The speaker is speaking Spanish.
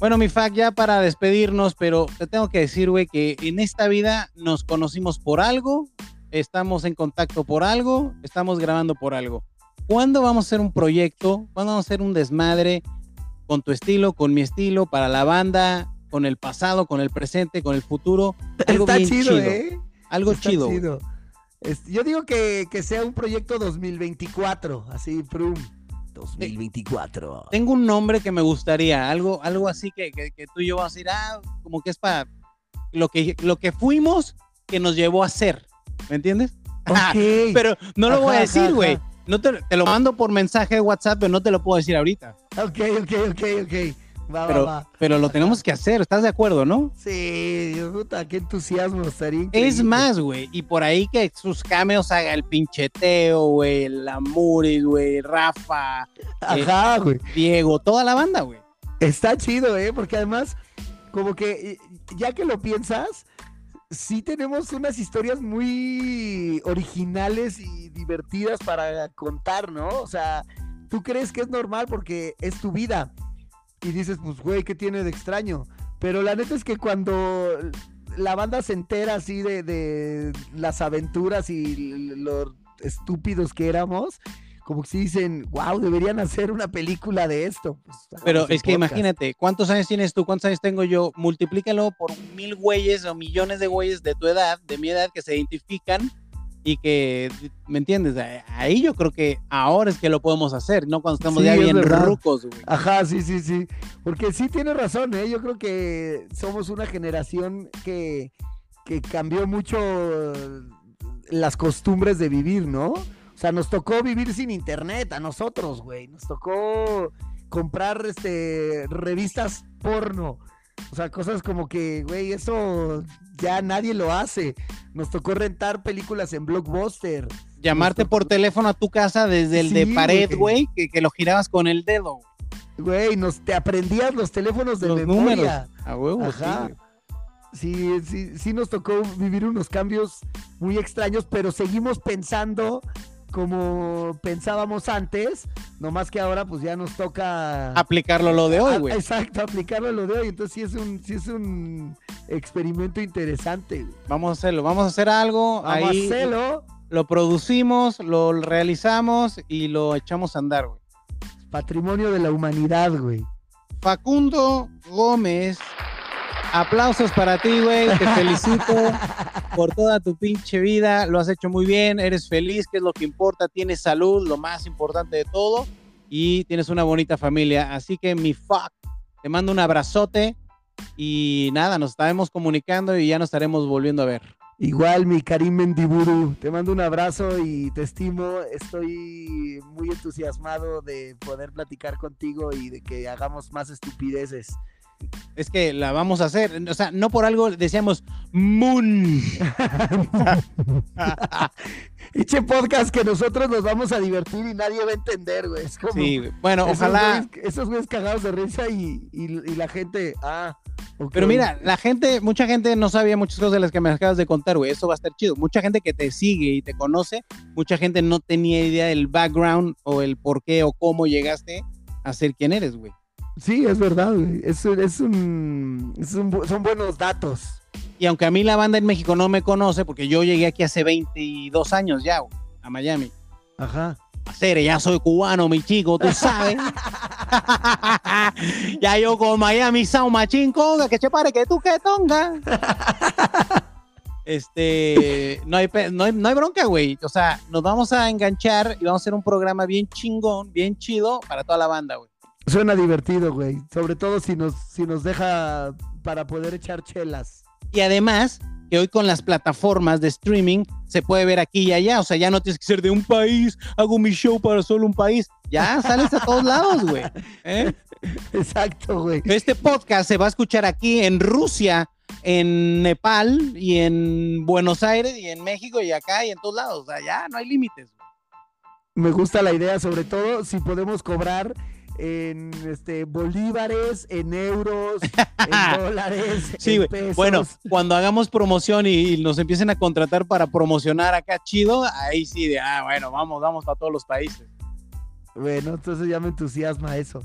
Bueno, mi fac, ya para despedirnos, pero te tengo que decir, güey, que en esta vida nos conocimos por algo, estamos en contacto por algo, estamos grabando por algo. ¿Cuándo vamos a hacer un proyecto? ¿Cuándo vamos a hacer un desmadre con tu estilo, con mi estilo, para la banda, con el pasado, con el presente, con el futuro? Algo Está bien chido, ¿eh? Algo Está chido. chido. Yo digo que, que sea un proyecto 2024, así, prum. 2024. Tengo un nombre que me gustaría, algo, algo así que, que- que tú y yo vamos a decir, ah, como que es para lo que, lo que fuimos que nos llevó a ser, ¿me entiendes? Pero no lo Ajá, voy a decir, güey. No te, te lo mando por mensaje de WhatsApp, pero no te lo puedo decir ahorita. Ok, ok, ok, ok. Va, Pero, va, va. pero lo tenemos que hacer, ¿estás de acuerdo, no? Sí, puta, qué entusiasmo, estaría Es más, güey, y por ahí que sus cameos haga el pincheteo, güey, el Amuris, güey, Rafa, Ajá, güey. Diego, toda la banda, güey. Está chido, ¿eh? Porque además, como que, eh, ya que lo piensas, sí tenemos unas historias muy originales y divertidas para contar, ¿no? O sea, tú crees que es normal porque es tu vida. Y dices, pues, güey, ¿qué tiene de extraño? Pero la neta es que cuando la banda se entera así de, de las aventuras y lo estúpidos que éramos, como que sí dicen, wow, deberían hacer una película de esto. Pues, Pero es que podcast. imagínate, ¿cuántos años tienes tú? ¿Cuántos años tengo yo? Multiplícalo por mil güeyes o millones de güeyes de tu edad, de mi edad, que se identifican y que, ¿me entiendes? Ahí yo creo que ahora es que lo podemos hacer, ¿no? Cuando estamos Sí, ya es bien verdad. rucos, güey. Ajá, sí, sí, sí. Porque sí tiene razón, ¿eh? Yo creo que somos una generación que, que cambió mucho las costumbres de vivir, ¿no? O sea, nos tocó vivir sin internet a nosotros, güey. Nos tocó comprar este revistas porno. O sea, cosas como que, güey, eso ya nadie lo hace. Nos tocó rentar películas en Blockbuster. Llamarte por teléfono a tu casa desde el de pared, güey. que, que lo girabas con el dedo. güey. Nos te aprendías los teléfonos de Los memoria. números. A huevo, Ajá. Sí, sí, sí nos tocó vivir unos cambios muy extraños, pero seguimos pensando como pensábamos antes, nomás que ahora pues ya nos toca Aplicarlo lo de hoy, a- güey. Exacto, aplicarlo lo de hoy. Entonces sí es un, sí es un experimento interesante. güey. Vamos a hacerlo, vamos a hacer algo. Vamos ahí a hacerlo. lo producimos, lo realizamos y lo echamos a andar, güey. Patrimonio de la humanidad, güey. Facundo Gómez, aplausos para ti, güey. Te felicito por toda tu pinche vida. Lo has hecho muy bien. Eres feliz, que es lo que importa. Tienes salud, lo más importante de todo. Y tienes una bonita familia. Así que mi fuck, te mando un abrazote. Y nada, nos estaremos comunicando y ya nos estaremos volviendo a ver. Igual, mi Karim Mendiburu, te mando un abrazo y te estimo. Estoy muy entusiasmado de poder platicar contigo y de que hagamos más estupideces. Es que la vamos a hacer. O sea, no por algo decíamos Moon. Eche podcast que nosotros nos vamos a divertir y nadie va a entender, güey. Es como Sí, bueno, esos ojalá. güeyes- esos güeyes cagados de risa y, y- y la gente, ah. Pero mira, la gente, mucha gente no sabía muchas cosas de las que me acabas de contar, güey. Eso va a estar chido. Mucha gente que te sigue y te conoce, mucha gente no tenía idea del background o el por qué o cómo llegaste a ser quien eres, güey. Sí, es verdad, güey. Es, un- es un, es un bu- son buenos datos. Y aunque a mí la banda en México no me conoce, porque yo llegué aquí hace 22 años ya, güey, a Miami. Ajá. A ser, ya soy cubano, mi chico, tú sabes. ya yo con Miami Sound Machín conga, que che pare que tú que tonga. Este, no hay, no hay, no hay bronca, güey. O sea, nos vamos a enganchar y vamos a hacer un programa bien chingón, bien chido para toda la banda, güey. Suena divertido, güey. Sobre todo si nos, si nos deja para poder echar chelas. Y además, que hoy con las plataformas de streaming se puede ver aquí y allá. O sea, ya no tienes que ser de un país, hago mi show para solo un país. Ya sales a todos lados, güey. ¿Eh? Exacto, güey. Este podcast se va a escuchar aquí en Rusia, en Nepal y en Buenos Aires y en México y acá y en todos lados. O sea, ya no hay límites. Me gusta la idea, sobre todo si podemos cobrar en este bolívares, en euros, en dólares, Sí, en güey. pesos. Bueno, cuando hagamos promoción y, y nos empiecen a contratar para promocionar acá chido, ahí sí, de, ah, bueno, vamos, vamos para todos los países. Bueno, entonces ya me entusiasma eso.